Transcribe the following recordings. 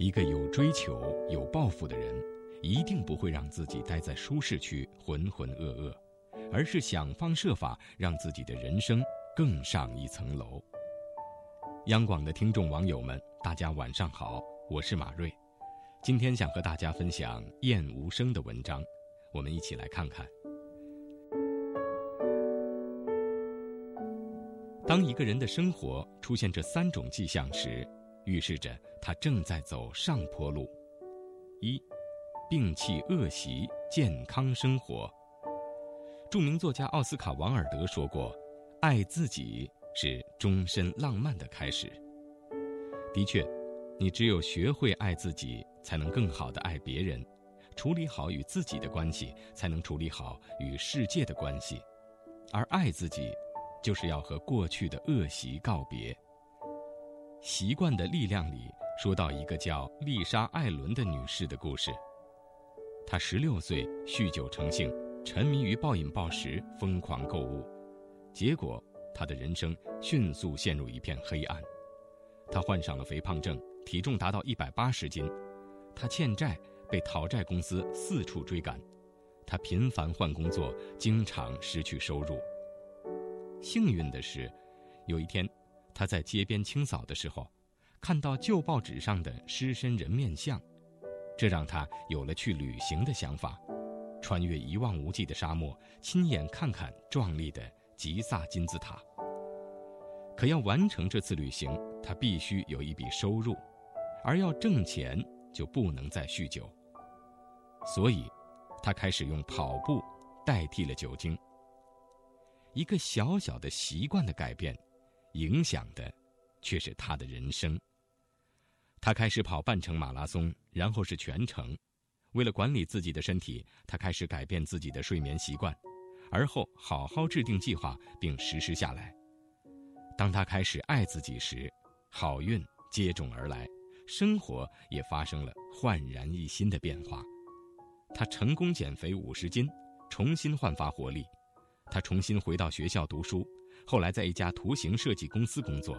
一个有追求、有抱负的人，一定不会让自己待在舒适区浑浑噩噩，而是想方设法让自己的人生更上一层楼。央广的听众网友们，大家晚上好，我是马瑞，今天想和大家分享燕无声的文章，我们一起来看看。当一个人的生活出现这三种迹象时，预示着他正在走上坡路。一，摒弃恶习，健康生活。著名作家奥斯卡·王尔德说过：“爱自己是终身浪漫的开始。”的确，你只有学会爱自己，才能更好的爱别人，处理好与自己的关系，才能处理好与世界的关系。而爱自己，就是要和过去的恶习告别。习惯的力量里说到一个叫丽莎·艾伦的女士的故事。她十六岁酗酒成性，沉迷于暴饮暴食，疯狂购物，结果她的人生迅速陷入一片黑暗。她患上了肥胖症，体重达到一百八十斤。她欠债，被讨债公司四处追赶。她频繁换工作，经常失去收入。幸运的是，有一天。他在街边清扫的时候，看到旧报纸上的狮身人面像，这让他有了去旅行的想法，穿越一望无际的沙漠，亲眼看看壮丽的吉萨金字塔。可要完成这次旅行，他必须有一笔收入，而要挣钱就不能再酗酒。所以，他开始用跑步代替了酒精。一个小小的习惯的改变。影响的，却是他的人生。他开始跑半程马拉松，然后是全程。为了管理自己的身体，他开始改变自己的睡眠习惯，而后好好制定计划并实施下来。当他开始爱自己时，好运接踵而来，生活也发生了焕然一新的变化。他成功减肥五十斤，重新焕发活力。他重新回到学校读书，后来在一家图形设计公司工作。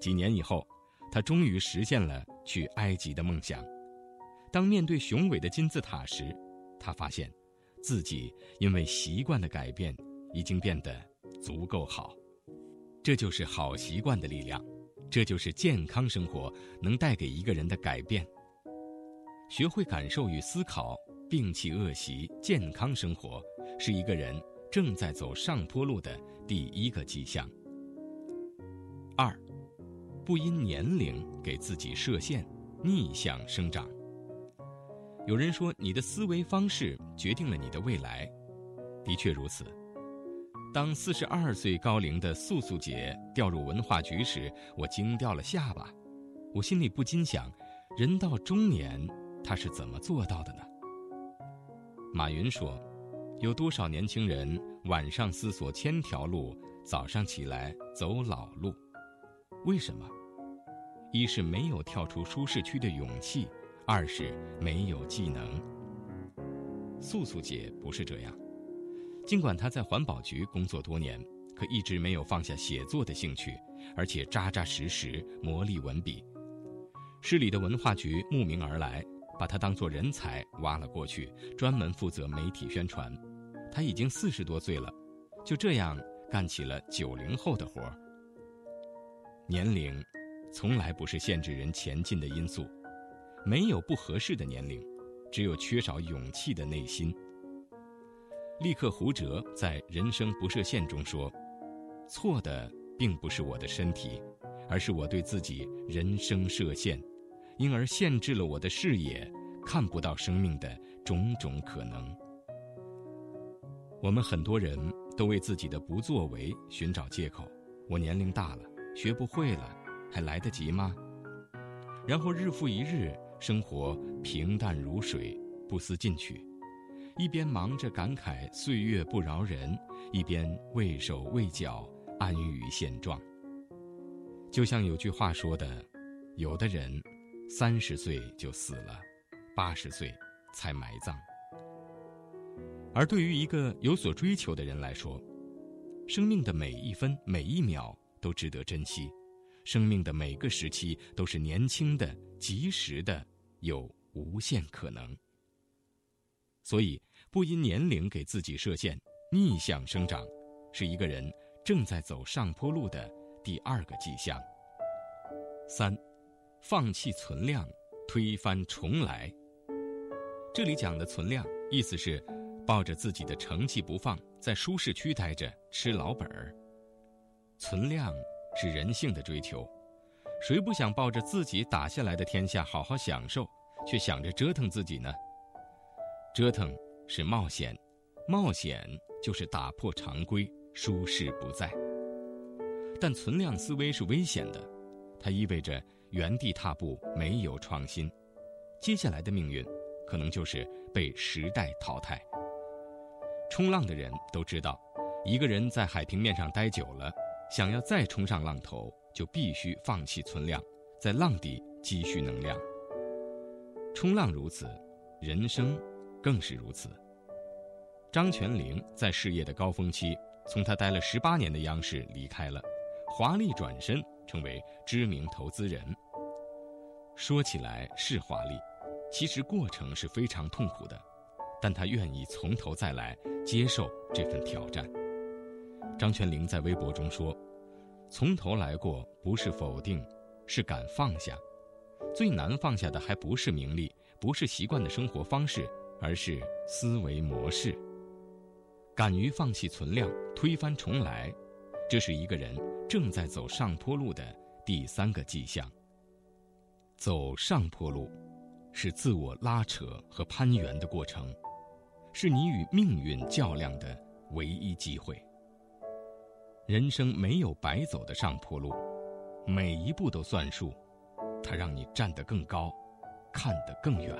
几年以后，他终于实现了去埃及的梦想。当面对雄伟的金字塔时，他发现，自己因为习惯的改变，已经变得足够好。这就是好习惯的力量，这就是健康生活能带给一个人的改变。学会感受与思考，摒弃恶习，健康生活，是一个人。正在走上坡路的第一个迹象。二，不因年龄给自己设限，逆向生长。有人说，你的思维方式决定了你的未来，的确如此。当四十二岁高龄的素素姐调入文化局时，我惊掉了下巴，我心里不禁想：人到中年，她是怎么做到的呢？马云说。有多少年轻人晚上思索千条路，早上起来走老路？为什么？一是没有跳出舒适区的勇气，二是没有技能。素素姐不是这样，尽管她在环保局工作多年，可一直没有放下写作的兴趣，而且扎扎实实磨砺文笔。市里的文化局慕名而来，把她当作人才挖了过去，专门负责媒体宣传。他已经四十多岁了，就这样干起了九零后的活。年龄，从来不是限制人前进的因素，没有不合适的年龄，只有缺少勇气的内心。立刻胡哲在《人生不设限》中说：“错的并不是我的身体，而是我对自己人生设限，因而限制了我的视野，看不到生命的种种可能。”我们很多人都为自己的不作为寻找借口。我年龄大了，学不会了，还来得及吗？然后日复一日，生活平淡如水，不思进取，一边忙着感慨岁月不饶人，一边畏手畏脚，安于现状。就像有句话说的：“有的人三十岁就死了，八十岁才埋葬。”而对于一个有所追求的人来说，生命的每一分每一秒都值得珍惜，生命的每个时期都是年轻的、及时的，有无限可能。所以，不因年龄给自己设限，逆向生长，是一个人正在走上坡路的第二个迹象。三，放弃存量，推翻重来。这里讲的存量，意思是抱着自己的成绩不放，在舒适区待着吃老本儿。存量是人性的追求，谁不想抱着自己打下来的天下好好享受，却想着折腾自己呢？折腾是冒险，冒险就是打破常规，舒适不在。但存量思维是危险的，它意味着原地踏步，没有创新，接下来的命运可能就是被时代淘汰。冲浪的人都知道，一个人在海平面上待久了，想要再冲上浪头，就必须放弃存量，在浪底积蓄能量。冲浪如此，人生。更是如此。张泉灵在事业的高峰期，从他待了十八年的央视离开了，华丽转身成为知名投资人。说起来是华丽，其实过程是非常痛苦的，但他愿意从头再来，接受这份挑战。张泉灵在微博中说：“从头来过不是否定，是敢放下。最难放下的还不是名利，不是习惯的生活方式。”而是思维模式。敢于放弃存量，推翻重来，这是一个人正在走上坡路的第三个迹象。走上坡路，是自我拉扯和攀援的过程，是你与命运较量的唯一机会。人生没有白走的上坡路，每一步都算数，它让你站得更高，看得更远。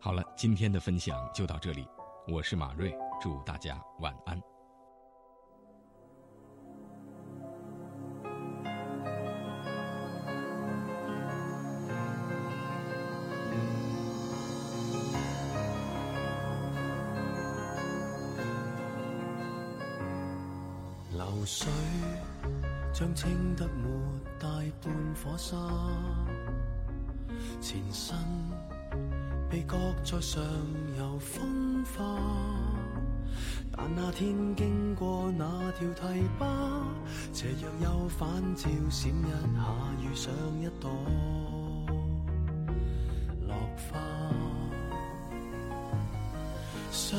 好了，今天的分享就到这里，我是马瑞，祝大家晚安。流水将清得没大半火沙，前身。被搁在上游风化，但那天经过那条堤坝，斜阳又反照闪一下，遇上一朵落花。相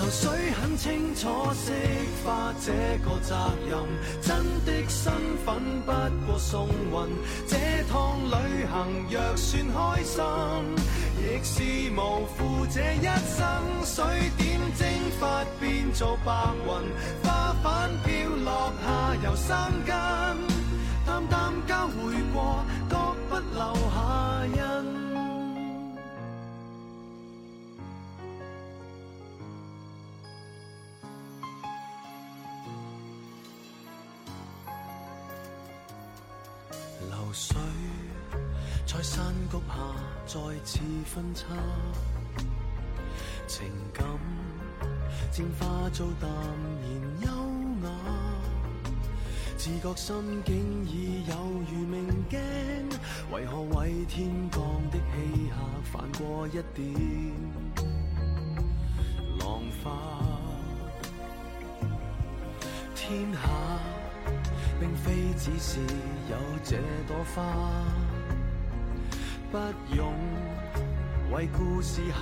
流水很清楚释化这个责任，真的身份不过送运。这趟旅行若算开心，亦是无负这一生。水点蒸发变做白云，花瓣飘。落下又生根，淡淡交会过，水在山谷下再次分叉，情感渐化做淡然优雅。自觉心境已有如明镜，为何为天降的气客泛过一点浪花？天下非只是有这朵花，不用为故事下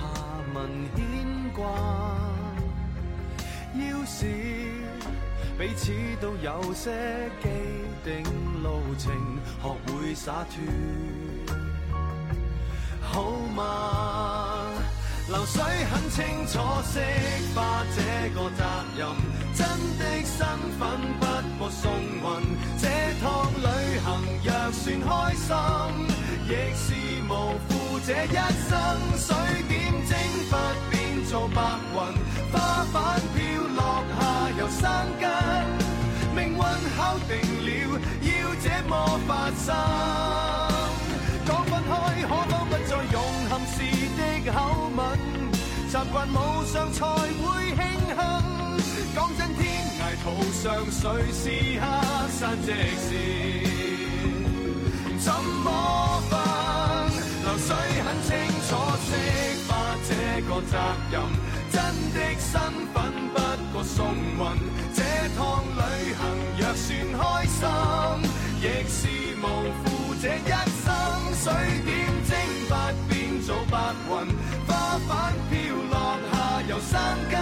文牵挂。要是。彼此都有些既定路程，学会洒脱，好吗？流水很清楚释化这个责任，真的身份不过送运。趟旅行若算开心，亦是无负。这一生水点蒸发变做白云，花瓣飘落下又生根。命运敲定了，要这么发生。讲分开，可否不再用含时的口吻？习惯无常才会庆幸。讲真，天涯途上谁是下山即是？怎么分？流水很清楚，识发这个责任。真的身份不过送运，这趟旅行若算开心，亦是无负这一生。水点蒸发变做白云，花瓣飘落下又生根，